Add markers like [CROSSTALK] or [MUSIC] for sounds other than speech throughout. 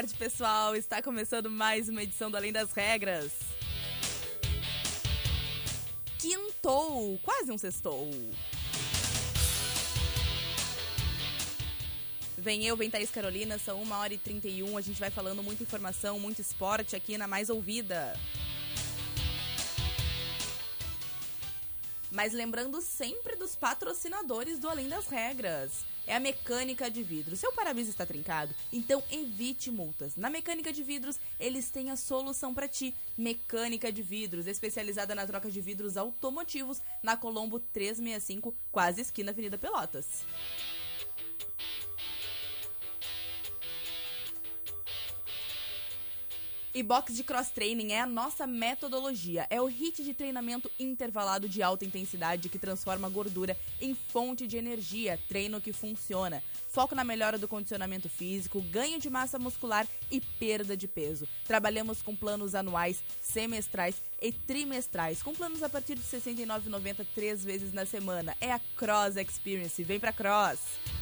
Tarde, pessoal. Está começando mais uma edição do Além das Regras. Quintou, quase um sextou. Vem eu, vem Thaís Carolina, são 1 hora e 31. A gente vai falando muita informação, muito esporte aqui na Mais Ouvida. Mas lembrando sempre dos patrocinadores do Além das Regras. É a mecânica de vidros. Seu para-brisa está trincado? Então evite multas. Na mecânica de vidros, eles têm a solução para ti. Mecânica de vidros, especializada na troca de vidros automotivos, na Colombo 365, quase esquina Avenida Pelotas. E box de cross training é a nossa metodologia. É o HIT de treinamento intervalado de alta intensidade que transforma a gordura em fonte de energia. Treino que funciona. Foco na melhora do condicionamento físico, ganho de massa muscular e perda de peso. Trabalhamos com planos anuais, semestrais e trimestrais, com planos a partir de R$ 69,90 três vezes na semana. É a Cross Experience. Vem pra Cross!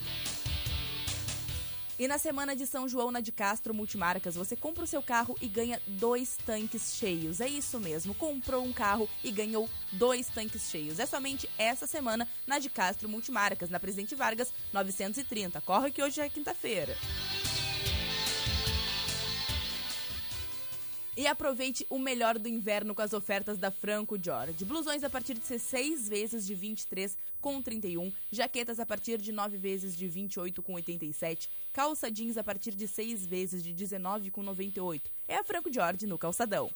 E na semana de São João na de Castro Multimarcas, você compra o seu carro e ganha dois tanques cheios. É isso mesmo, comprou um carro e ganhou dois tanques cheios. É somente essa semana na de Castro Multimarcas, na Presidente Vargas 930. Corre que hoje é quinta-feira. E aproveite o melhor do inverno com as ofertas da Franco George. Blusões a partir de 6 vezes de 23 com 31, jaquetas a partir de 9 vezes de 28 com 87, calça jeans a partir de 6 vezes de 19 com 98. É a Franco George no calçadão.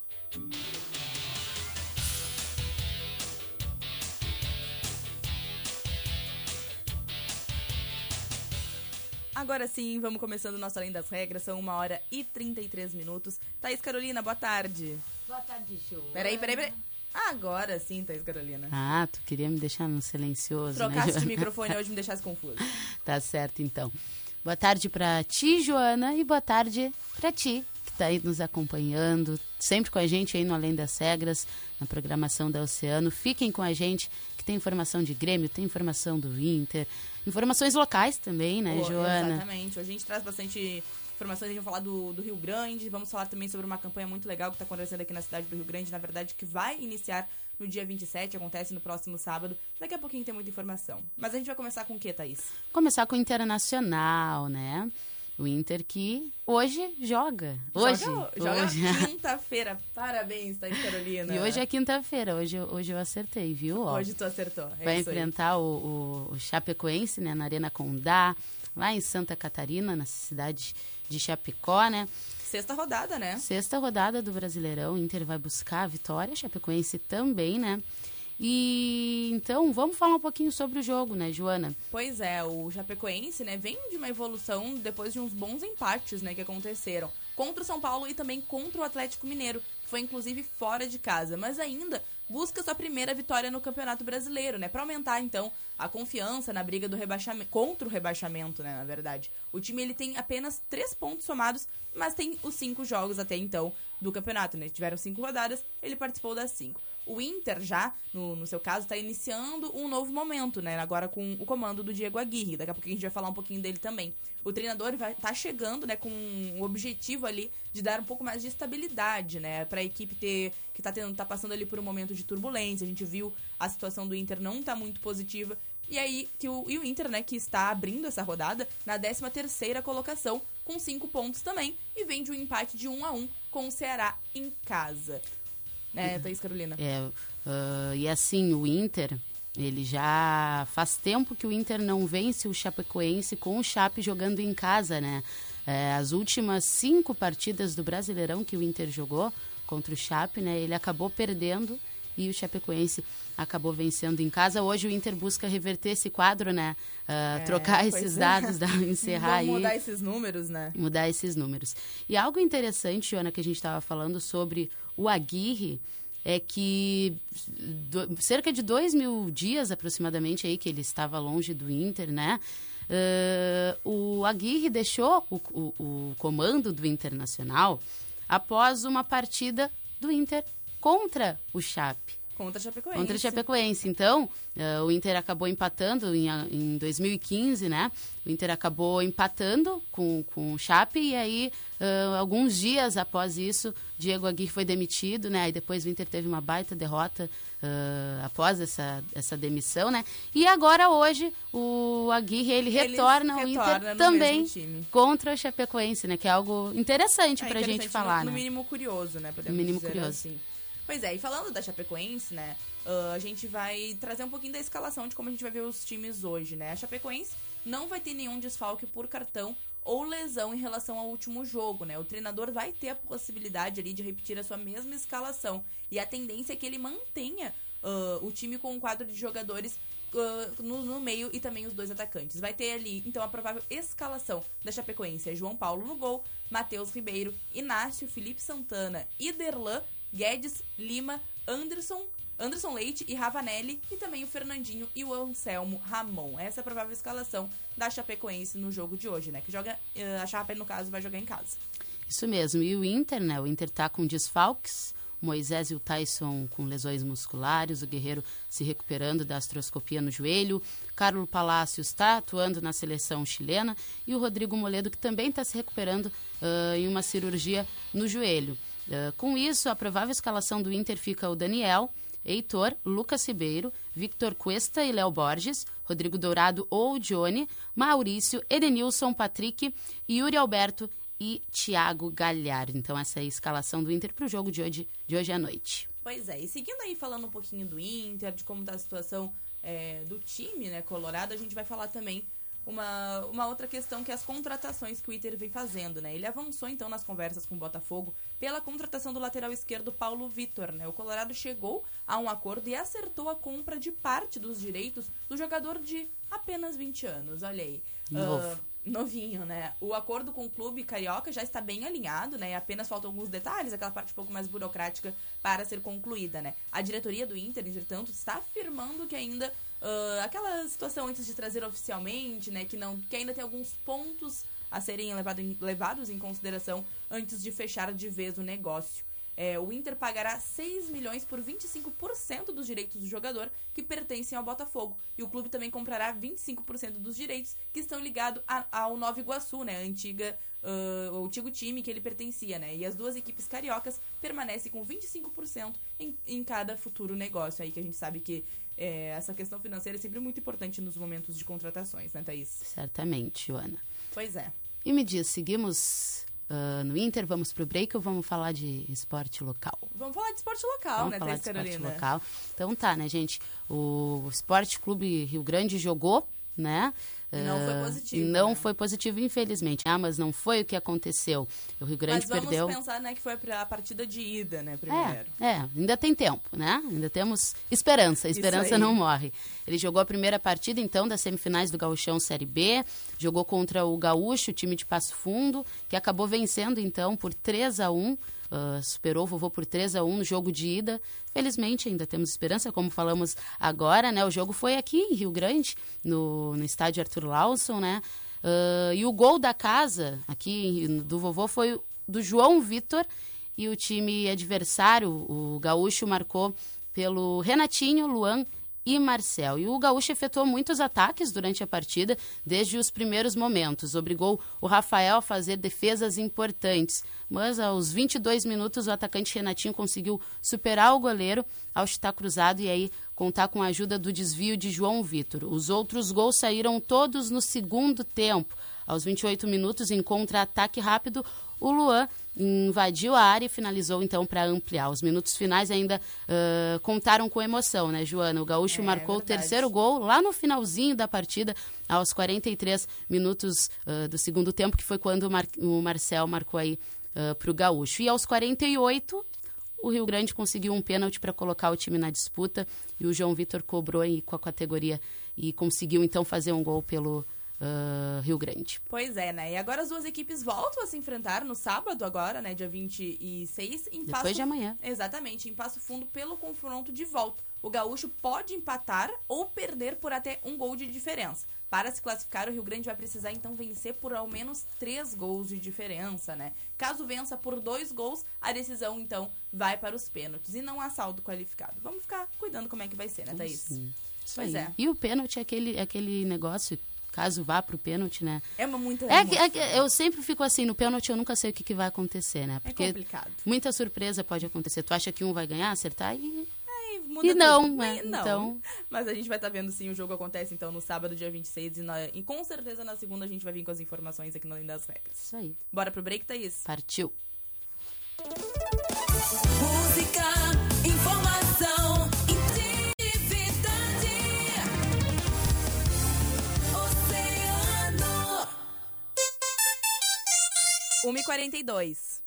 Agora sim, vamos começando o nosso Além das Regras. São uma hora e 33 minutos. Thaís Carolina, boa tarde. Boa tarde, show. Peraí, peraí, peraí. Agora sim, Thaís Carolina. Ah, tu queria me deixar no silencioso, Trocasse né? de microfone [LAUGHS] hoje me deixasse confuso. tá certo, então. Boa tarde pra ti, Joana, e boa tarde pra ti, que tá aí nos acompanhando, sempre com a gente aí no Além das Regras, na programação da Oceano. Fiquem com a gente, que tem informação de Grêmio, tem informação do Inter, informações locais também, né, Joana? Exatamente. Hoje a gente traz bastante informações, a gente vai falar do, do Rio Grande, vamos falar também sobre uma campanha muito legal que está acontecendo aqui na cidade do Rio Grande, na verdade, que vai iniciar no dia 27, acontece no próximo sábado. Daqui a pouquinho tem muita informação. Mas a gente vai começar com o que, Thaís? Começar com o Internacional, né? O Inter que hoje joga. Hoje. Joga, joga hoje. [LAUGHS] quinta-feira. Parabéns, Thaís Carolina. E hoje é quinta-feira, hoje, hoje eu acertei, viu? Ó, Hoje tu acertou. É vai enfrentar o, o, o Chapecoense, né, na Arena Condá, lá em Santa Catarina, na cidade de Chapecó, né? Sexta rodada, né? Sexta rodada do Brasileirão, o Inter vai buscar a vitória, Chapecoense também, né? E então, vamos falar um pouquinho sobre o jogo, né, Joana? Pois é, o Chapecoense, né, vem de uma evolução depois de uns bons empates, né, que aconteceram contra o São Paulo e também contra o Atlético Mineiro, que foi inclusive fora de casa, mas ainda busca sua primeira vitória no Campeonato Brasileiro, né, para aumentar então a confiança na briga do rebaixamento contra o rebaixamento, né, na verdade. O time ele tem apenas três pontos somados, mas tem os cinco jogos até então do campeonato, né? Tiveram cinco rodadas, ele participou das cinco. O Inter já, no, no seu caso, está iniciando um novo momento, né? Agora com o comando do Diego Aguirre. Daqui a pouco a gente vai falar um pouquinho dele também. O treinador vai tá chegando, né, com o objetivo ali de dar um pouco mais de estabilidade, né, para a equipe ter que tá tendo tá passando ali por um momento de turbulência. A gente viu a situação do Inter não tá muito positiva. E aí que o, e o Inter, né, que está abrindo essa rodada na 13 terceira colocação com cinco pontos também e vem de um empate de 1 a 1 com o Ceará em casa. Né, Thaís Carolina? É, uh, e assim, o Inter, Ele já faz tempo que o Inter não vence o Chapecoense com o Chape jogando em casa, né? É, as últimas cinco partidas do Brasileirão que o Inter jogou contra o Chape, né? Ele acabou perdendo e o Chapecoense acabou vencendo em casa. Hoje o Inter busca reverter esse quadro, né? Uh, é, trocar esses é. dados, da, [LAUGHS] encerrar aí. Mudar esses números, né? Mudar esses números. E algo interessante, Ana, que a gente estava falando sobre o Aguirre, é que do, cerca de dois mil dias aproximadamente aí que ele estava longe do Inter, né? Uh, o Aguirre deixou o, o, o comando do Internacional após uma partida do Inter contra o Chape. Contra a Chapecoense. Contra a Chapecoense. Então, uh, o Inter acabou empatando em, em 2015, né? O Inter acabou empatando com, com o Chape e aí, uh, alguns dias após isso, Diego Aguirre foi demitido, né? E depois o Inter teve uma baita derrota uh, após essa, essa demissão, né? E agora, hoje, o Aguirre, ele retorna ao Inter também contra o Chapecoense, né? Que é algo interessante é, pra gente falar, no, né? No mínimo curioso, né? Podemos no mínimo curioso. Assim. Pois é, e falando da Chapecoense, né? Uh, a gente vai trazer um pouquinho da escalação de como a gente vai ver os times hoje, né? A Chapecoense não vai ter nenhum desfalque por cartão ou lesão em relação ao último jogo, né? O treinador vai ter a possibilidade ali de repetir a sua mesma escalação. E a tendência é que ele mantenha uh, o time com um quadro de jogadores uh, no, no, meio e também os dois atacantes. Vai ter ali, então, a provável escalação da Chapecoense é João Paulo no gol, Matheus Ribeiro, Inácio, Felipe Santana e Derlan Guedes, Lima, Anderson, Anderson Leite e Ravanelli, e também o Fernandinho e o Anselmo Ramon. Essa é a provável escalação da Chapecoense no jogo de hoje, né? Que joga, eh, a Chape, no caso, vai jogar em casa. Isso mesmo. E o Inter, né? O Inter tá com desfalques. Moisés e o Tyson com lesões musculares, o Guerreiro se recuperando da astroscopia no joelho, Carlos Palácios está atuando na seleção chilena e o Rodrigo Moledo que também está se recuperando uh, em uma cirurgia no joelho. Uh, com isso, a provável escalação do Inter fica o Daniel, Heitor, Lucas Ribeiro, Victor Cuesta e Léo Borges, Rodrigo Dourado ou Johnny, Maurício, Edenilson, Patrick, Yuri Alberto e Thiago Galhardo. Então, essa é a escalação do Inter para o jogo de hoje, de hoje à noite. Pois é, e seguindo aí falando um pouquinho do Inter, de como está a situação é, do time, né, Colorado, a gente vai falar também uma, uma outra questão que é as contratações que o Inter vem fazendo, né? Ele avançou então nas conversas com o Botafogo pela contratação do lateral esquerdo Paulo Vitor, né? O Colorado chegou a um acordo e acertou a compra de parte dos direitos do jogador de apenas 20 anos. Olha aí. Novo. Uh, novinho, né? O acordo com o clube carioca já está bem alinhado, né? Apenas faltam alguns detalhes, aquela parte um pouco mais burocrática para ser concluída, né? A diretoria do Inter, entretanto, está afirmando que ainda uh, aquela situação antes de trazer oficialmente, né, que não que ainda tem alguns pontos a serem levado em, levados em consideração antes de fechar de vez o negócio. É, o Inter pagará 6 milhões por 25% dos direitos do jogador que pertencem ao Botafogo. E o clube também comprará 25% dos direitos que estão ligados ao Nova Iguaçu, né? Antiga, uh, o antigo time que ele pertencia, né? E as duas equipes cariocas permanecem com 25% em, em cada futuro negócio aí, que a gente sabe que é, essa questão financeira é sempre muito importante nos momentos de contratações, né, Thaís? Certamente, Joana. Pois é. E me diz, seguimos uh, no Inter, vamos pro break ou vamos falar de esporte local? Vamos falar de esporte local, vamos né, falar Thaís de Carolina? esporte local. Então tá, né, gente? O Esporte Clube Rio Grande jogou, né? Não foi ah, positivo. Não né? foi positivo, infelizmente. Ah, mas não foi o que aconteceu. O Rio Grande mas vamos perdeu. pensar, né, que foi a partida de ida, né, primeiro. É, é, ainda tem tempo, né? Ainda temos esperança. A esperança não morre. Ele jogou a primeira partida, então, das semifinais do Gauchão Série B. Jogou contra o Gaúcho, o time de Passo Fundo, que acabou vencendo, então, por 3 a 1 Uh, superou o vovô por 3 a 1 no jogo de ida. Felizmente, ainda temos esperança, como falamos agora, né? O jogo foi aqui em Rio Grande, no, no estádio Arthur Lawson, né? Uh, e o gol da casa aqui do vovô foi do João Vitor e o time adversário, o Gaúcho, marcou pelo Renatinho, Luan e Marcel. E o Gaúcho efetuou muitos ataques durante a partida, desde os primeiros momentos. Obrigou o Rafael a fazer defesas importantes. Mas aos 22 minutos, o atacante Renatinho conseguiu superar o goleiro ao chutar cruzado e aí contar com a ajuda do desvio de João Vitor. Os outros gols saíram todos no segundo tempo. Aos 28 minutos, em contra-ataque rápido, o Luan invadiu a área e finalizou então para ampliar. Os minutos finais ainda uh, contaram com emoção, né, Joana? O Gaúcho é, marcou verdade. o terceiro gol lá no finalzinho da partida, aos 43 minutos uh, do segundo tempo, que foi quando o, Mar o Marcel marcou aí uh, para o Gaúcho. E aos 48, o Rio Grande conseguiu um pênalti para colocar o time na disputa e o João Vitor cobrou aí com a categoria e conseguiu então fazer um gol pelo uh, Rio Grande. Pois é, né? E agora as duas equipes voltam a se enfrentar no sábado agora, né? Dia 26, em Depois Passo... de amanhã. Exatamente, em Passo Fundo pelo confronto de volta. O Gaúcho pode empatar ou perder por até um gol de diferença. Para se classificar, o Rio Grande vai precisar então vencer por ao menos três gols de diferença, né? Caso vença por dois gols, a decisão então vai para os pênaltis e não há saldo qualificado. Vamos ficar cuidando como é que vai ser, né, Thaís? Sim. Pois é. E o pênalti é aquele, é aquele negócio caso vá pro pênalti, né? É uma muita. É, é, eu sempre fico assim, no pênalti eu nunca sei o que, que vai acontecer, né? É Porque é complicado. Muita surpresa pode acontecer. Tu acha que um vai ganhar, acertar e. E não, né? não. Então... Mas a gente vai estar tá vendo sim, o jogo acontece então no sábado, dia 26, e, na, e com certeza na segunda a gente vai vir com as informações aqui no Além das Regras. Isso aí. Bora pro break, Thaís? Partiu. Música, 1h42.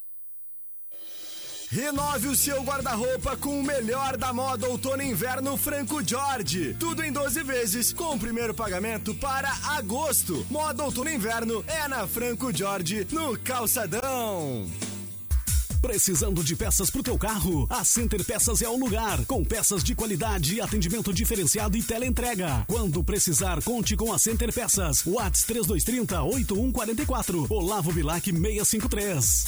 Renove o seu guarda-roupa com o melhor da moda outono e inverno Franco Jorge. Tudo em 12 vezes, com o primeiro pagamento para agosto. Moda outono e inverno é na Franco Jorge, no Calçadão. Precisando de peças para o teu carro? A Center Peças é o lugar, com peças de qualidade, atendimento diferenciado e teleentrega. Quando precisar, conte com a Center Peças. Whats 3230 8144. Olavo Bilac 653.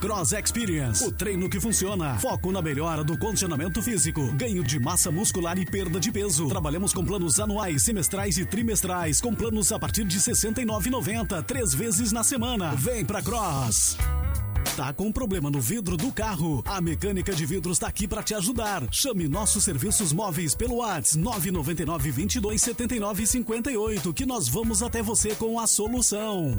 Cross Experience, o treino que funciona. Foco na melhora do condicionamento físico, ganho de massa muscular e perda de peso. Trabalhamos com planos anuais, semestrais e trimestrais, com planos a partir de R$ 69,90, três vezes na semana. Vem pra Cross. Tá com problema no vidro do carro? A Mecânica de Vidros está aqui para te ajudar. Chame nossos serviços móveis pelo WhatsApp 999 22 79 58 que nós vamos até você com a solução.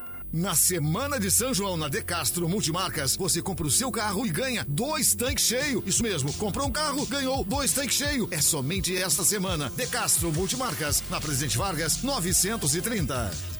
Na semana de São João na De Castro Multimarcas, você compra o seu carro e ganha dois tanques cheios. Isso mesmo, comprou um carro, ganhou dois tanques cheios. É somente esta semana. De Castro Multimarcas, na Presidente Vargas, 930.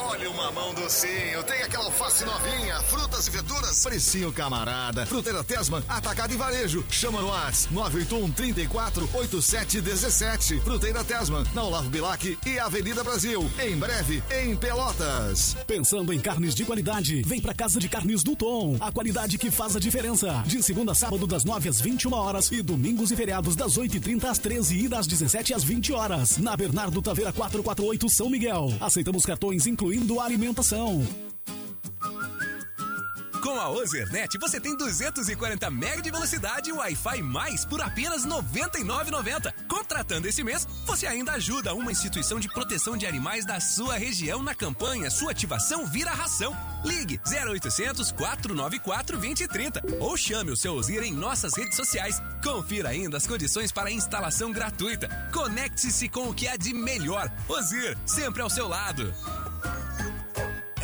Olha o mamão docinho, tem aquela alface novinha, frutas e verduras, precinho camarada. Fruteira Tesman, atacado e varejo. Chama no WhatsApp 981 34 87 17. Fruteira Tesman, na Olavo Bilac e Avenida Brasil. Em breve, em Pelotas. Pensando em carnes de qualidade, vem pra Casa de Carnes do Tom. A qualidade que faz a diferença. De segunda a sábado, das 9 às 21 horas e domingos e feriados, das 8h30 às 13 e das 17 às 20 horas. Na Bernardo Taveira 448 São Miguel. Aceitamos cartões incluídos incluindo alimentação. Com a Ozernet você tem 240 MB de velocidade e Wi-Fi mais por apenas R$ 99,90. Contratando esse mês, você ainda ajuda uma instituição de proteção de animais da sua região na campanha Sua ativação vira ração. Ligue 0800 494 2030 ou chame o seu Ozir em nossas redes sociais. Confira ainda as condições para instalação gratuita. Conecte-se com o que há de melhor. Ozir, sempre ao seu lado.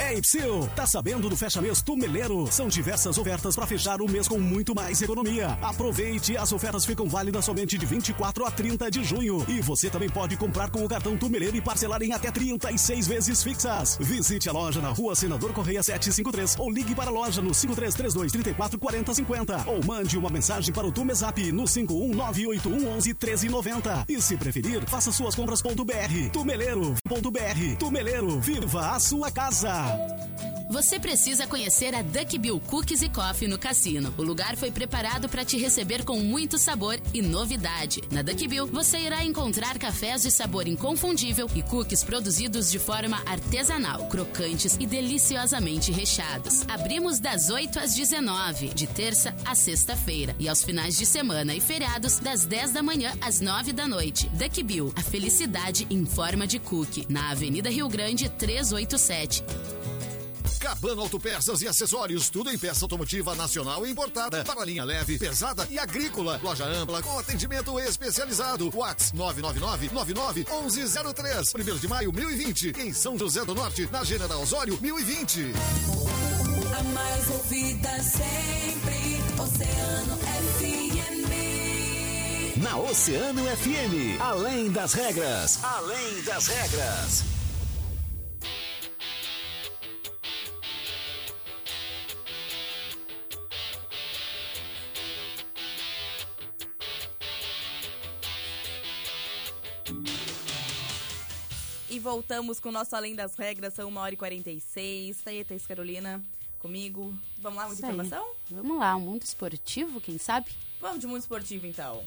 É Ipsil, tá sabendo do fecha mês Tumeleiro? São diversas ofertas para fechar o mês com muito mais economia. Aproveite, as ofertas ficam válidas somente de 24 a 30 de junho. E você também pode comprar com o cartão Tumeleiro e parcelar em até 36 vezes fixas. Visite a loja na rua Senador Correia 753 ou ligue para a loja no 5332 34 40 50 ou mande uma mensagem para o Tumezap no 5198111 1390. E se preferir, faça suas compras.br. Tumeleiro.br. Tumeleiro, viva a sua casa. Você precisa conhecer a Duck Bill Cookies e Coffee no cassino. O lugar foi preparado para te receber com muito sabor e novidade. Na Duck Bill, você irá encontrar cafés de sabor inconfundível e cookies produzidos de forma artesanal, crocantes e deliciosamente recheados. Abrimos das 8 às 19, de terça a sexta-feira, e aos finais de semana e feriados, das 10 da manhã às 9 da noite. Duck Bill, a felicidade em forma de cookie, na Avenida Rio Grande 387. Cabano Autopeças e Acessórios, tudo em peça automotiva nacional e importada. Para linha leve, pesada e agrícola. Loja ampla com atendimento especializado. Whats 999-99-1103. 1 de maio 1020. Em São José do Norte, na General Osório 1020. A mais ouvida sempre, Oceano FM. Na Oceano FM, além das regras, além das regras. Voltamos com o nosso Além das Regras, são 1 hora e 46. Tá aí, Thaís Carolina, comigo. Vamos lá, muita Isso aí. informação? Vamos lá, um mundo esportivo, quem sabe? Vamos de mundo esportivo, então.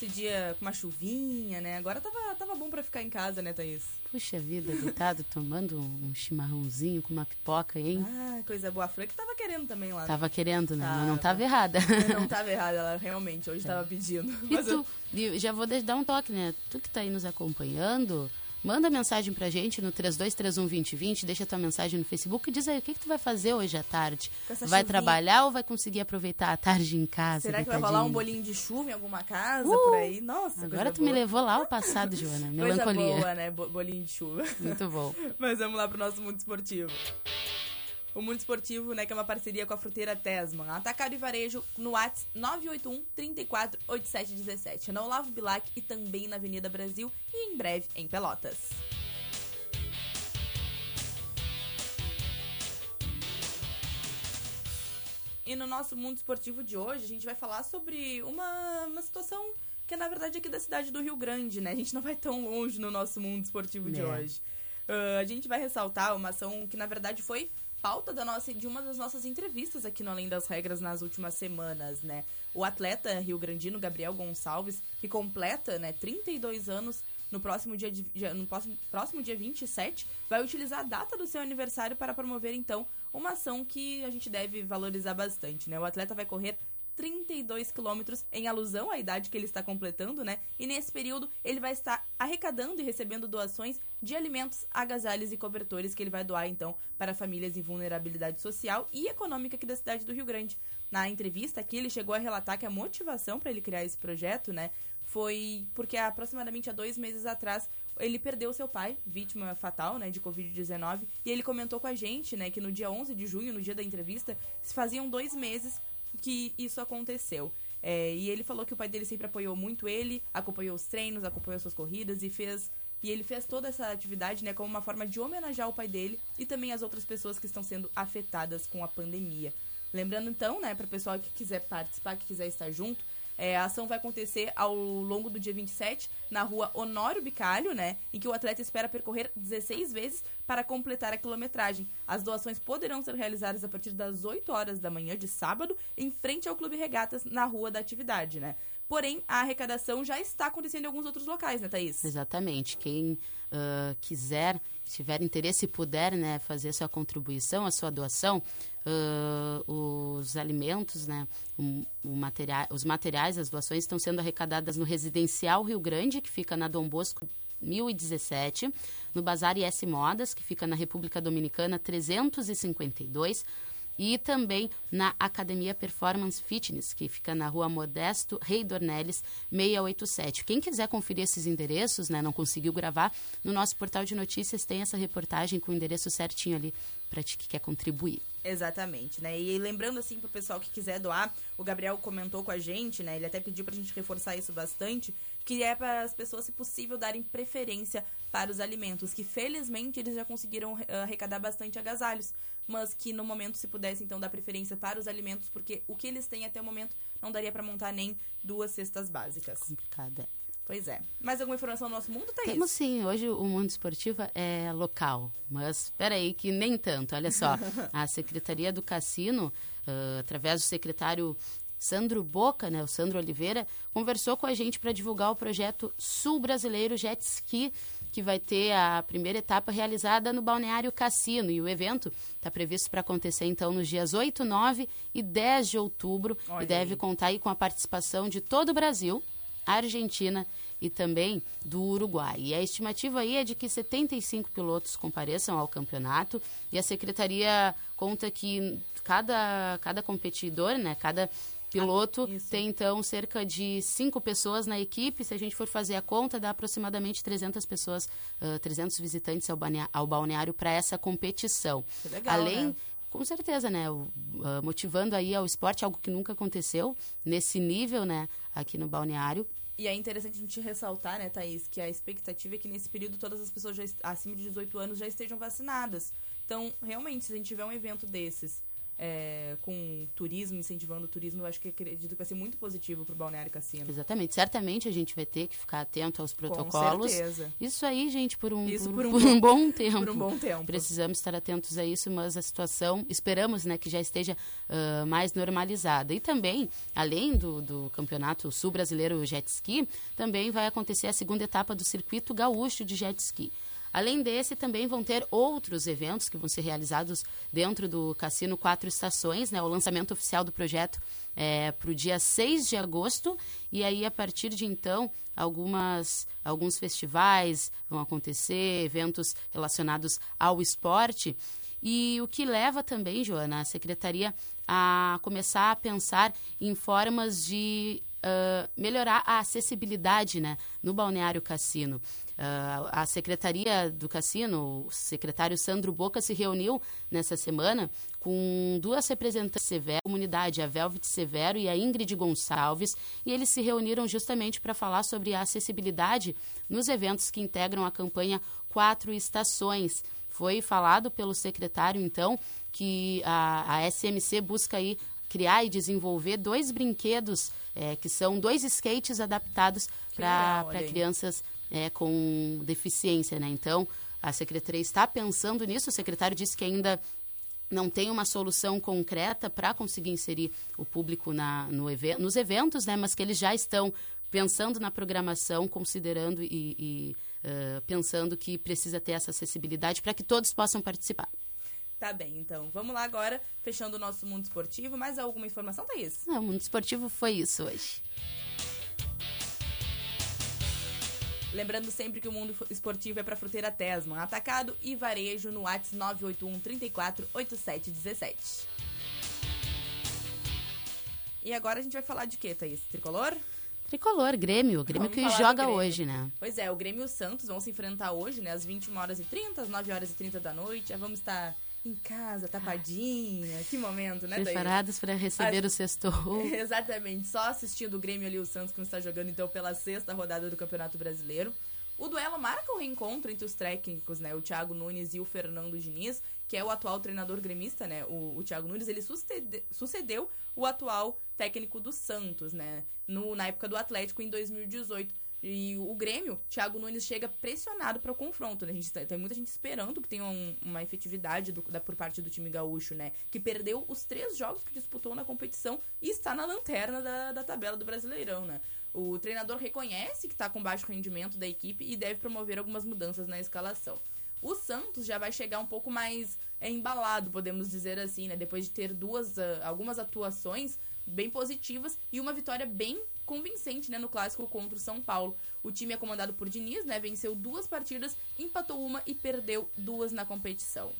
Esse dia com uma chuvinha, né? Agora tava, tava bom pra ficar em casa, né, Thaís? Puxa vida, deitado, [LAUGHS] tomando um chimarrãozinho com uma pipoca, hein? Ah, coisa boa. A Fran que tava querendo também lá. Tava querendo, né? Mas não Tava. tava errada. Não [LAUGHS] tava errada, ela realmente hoje tava pedindo. E eu- tu, e já vou dar um toque, né? Tu que tá aí nos acompanhando, manda mensagem pra gente no 32312020, deixa tua mensagem no Facebook e diz aí o que, que tu vai fazer hoje à tarde. Vai trabalhar ou vai conseguir aproveitar a tarde em casa? Será que vai deitadinho? rolar um bolinho de chuva em alguma casa Uh! por aí? Nossa, Agora coisa tu me boa. levou lá ao passado, Joana. [LAUGHS] Coisa Melancolia. boa, né? Bo- Bolinho de chuva. Muito bom. [LAUGHS] Mas vamos lá pro nosso mundo esportivo. O Mundo Esportivo, né, que é uma parceria com a fruteira Tesman. Atacado e varejo no Whats 981 34 8717. Na Olavo Bilac e também na Avenida Brasil e em breve em Pelotas. E no nosso mundo esportivo de hoje, a gente vai falar sobre uma, uma situação que é, na verdade, aqui da cidade do Rio Grande, né? A gente não vai tão longe no nosso mundo esportivo de É. hoje. Ah, a gente vai ressaltar uma ação que, na verdade, foi pauta da nossa, de uma das nossas entrevistas aqui no Além das Regras nas últimas semanas, né? O atleta rio-grandino Gabriel Gonçalves, que completa, né, 32 anos no próximo dia, de- no próximo, próximo dia 27, vai utilizar a data do seu aniversário para promover, então, uma ação que a gente deve valorizar bastante, né? O atleta vai correr 32 quilômetros em alusão à idade que ele está completando, né? E nesse período ele vai estar arrecadando e recebendo doações de alimentos, agasalhos e cobertores que ele vai doar então para famílias em vulnerabilidade social e econômica aqui da cidade do Rio Grande. Na entrevista aqui ele chegou a relatar que a motivação para ele criar esse projeto, né, foi porque aproximadamente há dois meses atrás ele perdeu seu pai, vítima fatal, né, de Covid-19, e ele comentou com a gente, né, que no dia 11 de junho, no dia da entrevista, se faziam dois meses que isso aconteceu. É, e ele falou que o pai dele sempre apoiou muito ele, acompanhou os treinos, acompanhou suas corridas e fez e ele fez toda essa atividade, né, como uma forma de homenagear o pai dele e também as outras pessoas que estão sendo afetadas com a pandemia. Lembrando então, né, para o pessoal que quiser participar, que quiser estar junto, é, a ação vai acontecer ao longo do dia 27, na rua Honório Bicalho, né? Em que o atleta espera percorrer 16 vezes para completar a quilometragem. As doações poderão ser realizadas a partir das 8 horas da manhã de sábado, em frente ao Clube Regatas, na rua da atividade, né? Porém, a arrecadação já está acontecendo em alguns outros locais, né, Thaís? Exatamente. Quem ah, quiser, tiver interesse e puder né, fazer sua contribuição, a sua doação, ah, os alimentos, né, o, o material, os materiais, as doações estão sendo arrecadadas no Residencial Rio Grande, que fica na Dom Bosco 1017, no Bazar IS Modas, que fica na República Dominicana 352, e também na Academia Performance Fitness, que fica na rua Modesto Rei Dornelles, 687. Quem quiser conferir esses endereços, né, não conseguiu gravar, no nosso portal de notícias tem essa reportagem com o endereço certinho ali para ti que quer contribuir. Exatamente, né? E lembrando assim pro pessoal que quiser doar, o Gabriel comentou com a gente, né? Ele até pediu pra gente reforçar isso bastante, que é para as pessoas, se possível, darem preferência para os alimentos, que felizmente eles já conseguiram eh, arrecadar bastante agasalhos, mas que no momento se pudesse então dar preferência para os alimentos, porque o que eles têm até o momento não daria para montar nem duas cestas básicas. Complicado, é. Pois é. Mais alguma informação do nosso mundo, Thaís? Temos sim, hoje o mundo esportivo é local, mas espera aí que nem tanto. Olha só, [LAUGHS] a Secretaria do Cassino, uh, através do secretário Sandro Boca, né, o Sandro Oliveira, conversou com a gente para divulgar o projeto Sul Brasileiro Jet Ski, que vai ter a primeira etapa realizada no Balneário Cassino. E o evento está previsto para acontecer, então, nos dias 8, 9 e 10 de outubro. Olha e deve aí. contar aí com a participação de todo o Brasil, Argentina e também do Uruguai. E a estimativa aí é de que 75 pilotos compareçam ao campeonato e a secretaria conta que cada, cada competidor, né, cada piloto Ah, tem então cerca de cinco pessoas na equipe. Se a gente for fazer a conta, dá aproximadamente 300 pessoas, ah, 300 visitantes ao, ao balneário para essa competição. Que legal, Além né? com certeza, né? motivando aí ao esporte, algo que nunca aconteceu nesse nível, né? Aqui no balneário. E é interessante a gente ressaltar, né, Thaís, que a expectativa é que nesse período todas as pessoas já acima de 18 anos já estejam vacinadas. Então, realmente, se a gente tiver um evento desses é, com turismo, incentivando o turismo, eu acho que acredito que vai ser muito positivo pro Balneário Cassino. Exatamente. Certamente a gente vai ter que ficar atento aos protocolos. certeza. Isso aí, gente, por um, por, por um [LAUGHS] por bom- um bom tempo. [LAUGHS] por um bom tempo. Precisamos estar atentos a isso, mas a situação, esperamos né, que já esteja ah, mais normalizada. E também, além do, do Campeonato Sul Brasileiro Jet Ski, também vai acontecer a segunda etapa do Circuito Gaúcho de Jet Ski. Além desse, também vão ter outros eventos que vão ser realizados dentro do Cassino Quatro Estações, né? O lançamento oficial do projeto é para o dia 6 de agosto. E aí, a partir de então, algumas, alguns festivais vão acontecer, eventos relacionados ao esporte. E o que leva também, Joana, a secretaria a começar a pensar em formas de ah, melhorar a acessibilidade né, no Balneário Cassino. Ah, a Secretaria do Cassino, o secretário Sandro Boca, se reuniu nessa semana com duas representantes da comunidade, a Velvet Severo e a Ingrid Gonçalves, e eles se reuniram justamente para falar sobre a acessibilidade nos eventos que integram a campanha Quatro Estações. Foi falado pelo secretário, então, que a, a SMC busca aí criar e desenvolver dois brinquedos eh, que são dois skates adaptados para crianças eh, com deficiência, né? Então, a secretaria está pensando nisso. O secretário disse que ainda não tem uma solução concreta para conseguir inserir o público na, no nos eventos, né? Mas que eles já estão pensando na programação, considerando e, e, eh, pensando que precisa ter essa acessibilidade para que todos possam participar. Tá bem, então. Vamos lá agora, fechando o nosso mundo esportivo. Mais alguma informação, Thaís? Ah, o mundo esportivo foi isso hoje. Lembrando sempre que o mundo esportivo é para Fruteira Tesman, atacado e varejo no WhatsApp 981 34 8717. E agora a gente vai falar de quê, Thaís? Tricolor? Tricolor, Grêmio, Grêmio Vamos que joga Grêmio. hoje, né? Pois é, o Grêmio e o Santos vão se enfrentar hoje, né? Às 21 horas e 30, às 9 horas e 30 da noite. Já vamos estar em casa, tapadinha. Que momento, né? Preparados para receber Ah, o sexto. [LAUGHS] Exatamente, só assistindo o Grêmio ali e o Santos que está jogando então pela sexta rodada do Campeonato Brasileiro. O duelo marca o reencontro entre os técnicos, né? O Thiago Nunes e o Fernando Diniz, que é o atual treinador gremista, né? O, o Thiago Nunes, ele sucede- sucedeu o atual técnico do Santos, né? No, na época do Atlético, em 2018. E o Grêmio, Thiago Nunes chega pressionado para o confronto, né? A gente tá- tem muita gente esperando que tenha um- uma efetividade do- da- por parte do time gaúcho, né? Que perdeu os três jogos que disputou na competição e está na lanterna da, da tabela do Brasileirão, né? O treinador reconhece que está com baixo rendimento da equipe e deve promover algumas mudanças na escalação. O Santos já vai chegar um pouco mais é, embalado, podemos dizer assim, né? Depois de ter duas, ah, algumas atuações bem positivas e uma vitória bem convincente, né, no clássico contra o São Paulo. O time é comandado por Diniz, né? Venceu duas partidas, empatou uma e perdeu duas na competição.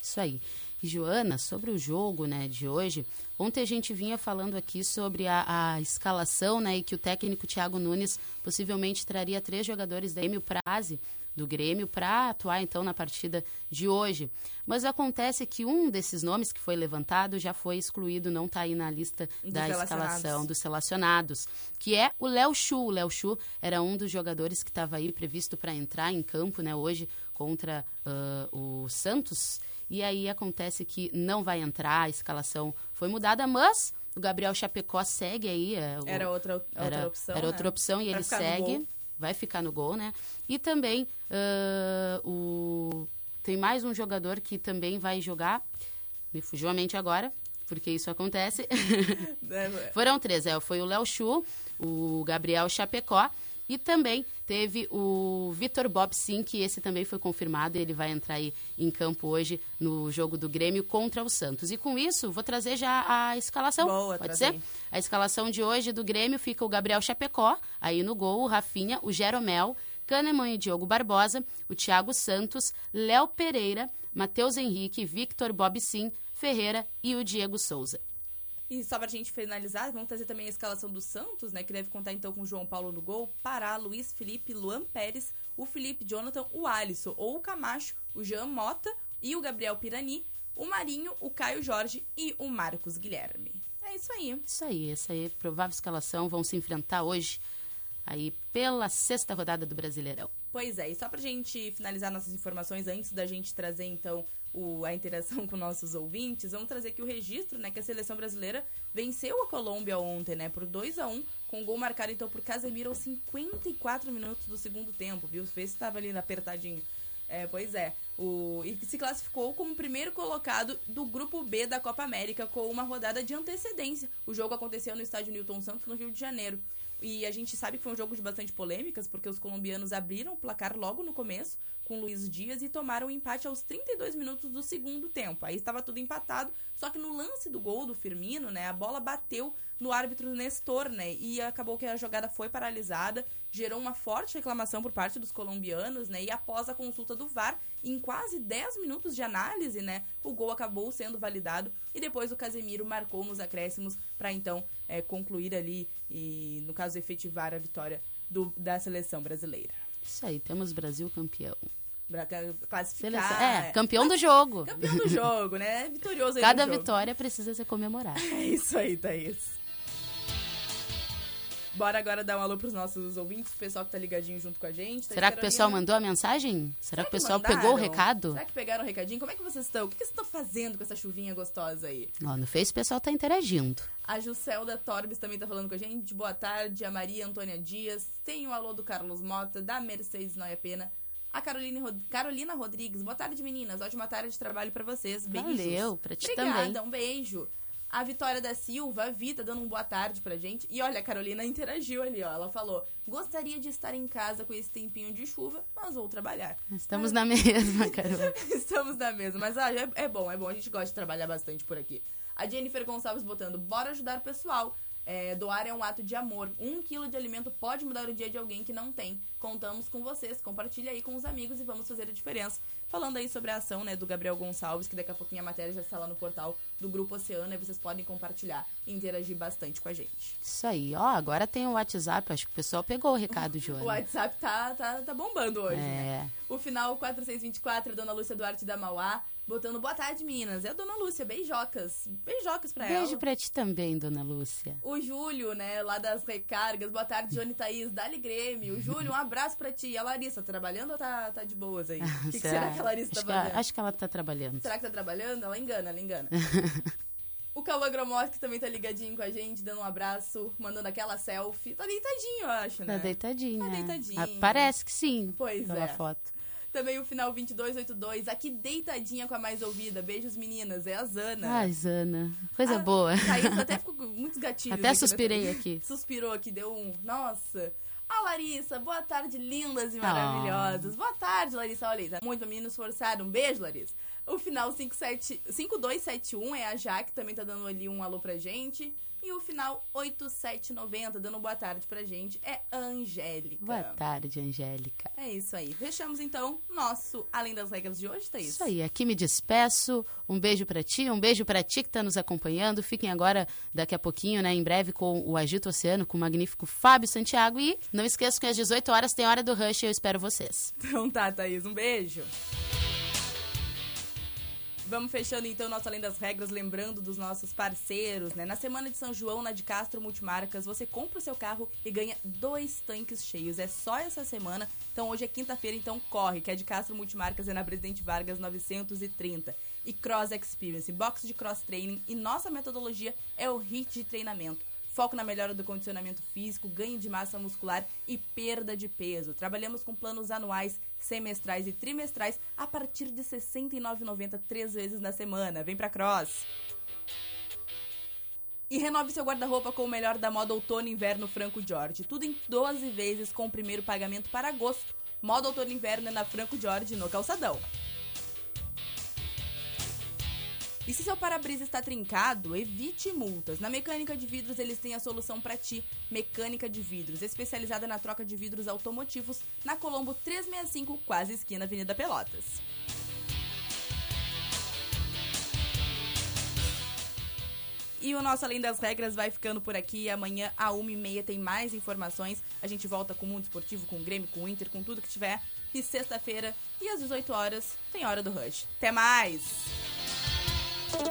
Isso aí. Joana, sobre o jogo né, de hoje, ontem a gente vinha falando aqui sobre a, a escalação né, e que o técnico Thiago Nunes possivelmente traria três jogadores da Grêmio Praze do Grêmio para atuar então na partida de hoje. Mas acontece que um desses nomes que foi levantado já foi excluído, não está aí na lista Dos da escalação dos relacionados, que é o Léo Chu. O Léo Chu era um dos jogadores que estava aí previsto para entrar em campo né, hoje contra ah, o Santos. E aí acontece que não vai entrar, a escalação foi mudada, mas O Gabriel Chapecó segue aí. é, o- Era outra, outra era, opção. Era outra né? opção e Pra ele segue. gol. Vai ficar no gol, né? E também ah, o, tem mais um jogador que também vai jogar. Me fugiu a mente agora, porque isso acontece. [LAUGHS] Foram três, é, foi o Léo Chu, o Gabriel Chapecó e também teve o Vitor Bob Sim, que esse também foi confirmado, ele vai entrar aí em campo hoje no jogo do Grêmio contra o Santos. E com isso, vou trazer já a escalação. Boa, Pode traz ser? A escalação de hoje do Grêmio fica o Gabriel Chapecó, aí no gol, o Rafinha, o Jeromel, Kahneman e Diogo Barbosa, o Thiago Santos, Léo Pereira, Matheus Henrique, Victor Bob Sim, Ferreira e o Diego Souza. E só pra gente finalizar, vamos trazer também a escalação do Santos, né? Que deve contar então com o João Paulo no gol, Pará, Luiz Felipe, Luan Pérez, o Felipe Jonathan, o Alisson ou o Camacho, o Jean Mota e o Gabriel Pirani, o Marinho, o Caio Jorge e o Marcos Guilherme. É isso aí. Isso aí, essa aí, provável escalação, vão se enfrentar hoje aí pela sexta rodada do Brasileirão. Pois é, e só pra gente finalizar nossas informações, antes da gente trazer, então, o- a interação com nossos ouvintes, vamos trazer aqui o registro, né, que a seleção brasileira venceu a Colômbia ontem, né, por 2 a 1 com gol marcado, então, por Casemiro aos 54 minutos do segundo tempo, viu? Fez que tava ali apertadinho. É, pois é. O, e se classificou como primeiro colocado do Grupo B da Copa América com uma rodada de antecedência. O jogo aconteceu no estádio Newton Santos, no Rio de Janeiro. E a gente sabe que foi um jogo de bastante polêmicas, porque os colombianos abriram o placar logo no começo, com Luiz Dias, e tomaram o empate aos 32 minutos do segundo tempo. Aí estava tudo empatado, só que no lance do gol do Firmino, né, a bola bateu no árbitro Nestor, né, e acabou que a jogada foi paralisada, gerou uma forte reclamação por parte dos colombianos, né, e após a consulta do VAR, em quase 10 minutos de análise, né, o gol acabou sendo validado e depois o Casemiro marcou nos acréscimos para então é, concluir ali e, no caso, efetivar a vitória do- da seleção brasileira. Isso aí, temos Brasil campeão. Pra ca- classificar. É, campeão do jogo. Campeão do jogo, né? Vitorioso aí Cada no jogo. vitória precisa ser comemorada. [LAUGHS] É isso aí, Thaís. Bora agora dar um alô pros nossos ouvintes, o pessoal que tá ligadinho junto com a gente. Tá Será que o pessoal Carolina? mandou a mensagem? Será, que o pessoal mandaram? pegou o recado? Será que pegaram o recadinho? Como é que vocês estão? O que que vocês estão fazendo com essa chuvinha gostosa aí? Ó, no Face o pessoal tá interagindo. A Juscelda Torbes também tá falando com a gente. Boa tarde. A Maria Antônia Dias. Tem o alô do Carlos Mota, da Mercedes Noia Pena. A Carolina, Rod- Carolina Rodrigues. Boa tarde, meninas. Ótima tarde de trabalho pra vocês. Beijos. Valeu, pra ti Obrigada, também. um beijo. A Vitória da Silva, a Vi, tá dando um boa tarde pra gente. E olha, a Carolina interagiu ali, ó. Ela falou: gostaria de estar em casa com esse tempinho de chuva, mas vou trabalhar. Estamos na mesma, [LAUGHS] Carol. Estamos na mesma, mas ah, é, é bom, é bom. A gente gosta de trabalhar bastante por aqui. A Jennifer Gonçalves botando, bora ajudar o pessoal. É, doar é um ato de amor. Um quilo de alimento pode mudar o dia de alguém que não tem. Contamos com vocês. Compartilha aí com os amigos e vamos fazer a diferença. Falando aí sobre a ação né, do Gabriel Gonçalves, que daqui a pouquinho a matéria já está lá no portal do Grupo Oceano e vocês podem compartilhar e interagir bastante com a gente. Isso aí. Ó, agora tem o WhatsApp. Acho que o pessoal pegou o recado, [LAUGHS] O Joana. WhatsApp tá, tá, tá bombando hoje, né? É. O final 4624, Dona Lúcia Duarte da Mauá, botando boa tarde, Minas. É a Dona Lúcia, beijocas. Beijocas pra Beijo ela. pra ti também, dona Lúcia. O Júlio, né, lá das recargas. Boa tarde, Johnny Thaís, Dali Grêmio. O Júlio, um abraço pra ti. E a Larissa, tá trabalhando ou tá, tá de boas aí? [LAUGHS] O que, que será que a Larissa acho tá que, fazendo? acho que ela tá trabalhando. Será que tá trabalhando? Ela engana, ela engana. [LAUGHS] O Cauã Gromos, que também tá ligadinho com a gente, dando um abraço, mandando aquela selfie. Tá deitadinho, eu acho, né? Tá deitadinha. Tá deitadinho. Ah, parece que sim. Pois pela é. foto. Também o final 2282, aqui deitadinha com a mais ouvida. Beijos, meninas. É a Zana. Ai, Zana. Coisa Ah, boa. Thaís [LAUGHS] até ficou com muitos gatilhos. Até aqui suspirei nessa- aqui. Suspirou aqui, deu um. Nossa. A Larissa, boa tarde, lindas Ah. e maravilhosas. Boa tarde, Larissa. Olha aí, tá muito pra mim nos forçar. Um beijo, Larissa. O final 57 5271 é a Jaque, também tá dando ali um alô pra gente. E o final 8790, dando boa tarde pra gente, é a Angélica. Boa tarde, Angélica. É isso aí. Fechamos então nosso Além das Regras de hoje, Thaís. Isso aí, aqui me despeço. Um beijo pra ti, um beijo pra ti que tá nos acompanhando. Fiquem agora, daqui a pouquinho, né, em breve, com o Agito Oceano, com o magnífico Fábio Santiago. E não esqueça que às 18 horas tem Hora do Rush e eu espero vocês. Então tá, Thaís, um beijo. Vamos fechando então nosso Além das Regras, lembrando dos nossos parceiros, né? Na semana de São João, na de Castro Multimarcas, você compra o seu carro e ganha dois tanques cheios. É só essa semana. Então hoje é quinta-feira, então corre, que é de Castro Multimarcas, é na Presidente Vargas 930. e Cross Experience, box de cross training e nossa metodologia é o HIT de treinamento. Foco na melhora do condicionamento físico, ganho de massa muscular e perda de peso. Trabalhamos com planos anuais, semestrais e trimestrais a partir de R$ 69,90 três vezes na semana. Vem pra Cross! E renove seu guarda-roupa com o melhor da moda outono e inverno Franco Jorge. Tudo em 12 vezes com o primeiro pagamento para agosto. Moda outono e inverno é na Franco Jorge, no Calçadão. E se seu para-brisa está trincado, evite multas. Na Mecânica de Vidros eles têm a solução para ti. Mecânica de Vidros, especializada na troca de vidros automotivos, na Colombo 365, quase esquina Avenida Pelotas. E o nosso Além das Regras vai ficando por aqui. Amanhã, à 1h30, tem mais informações. A gente volta com o Mundo Esportivo, com o Grêmio, com o Inter, com tudo que tiver. E sexta-feira, e às 18 horas, tem Hora do Rush. Até mais! Música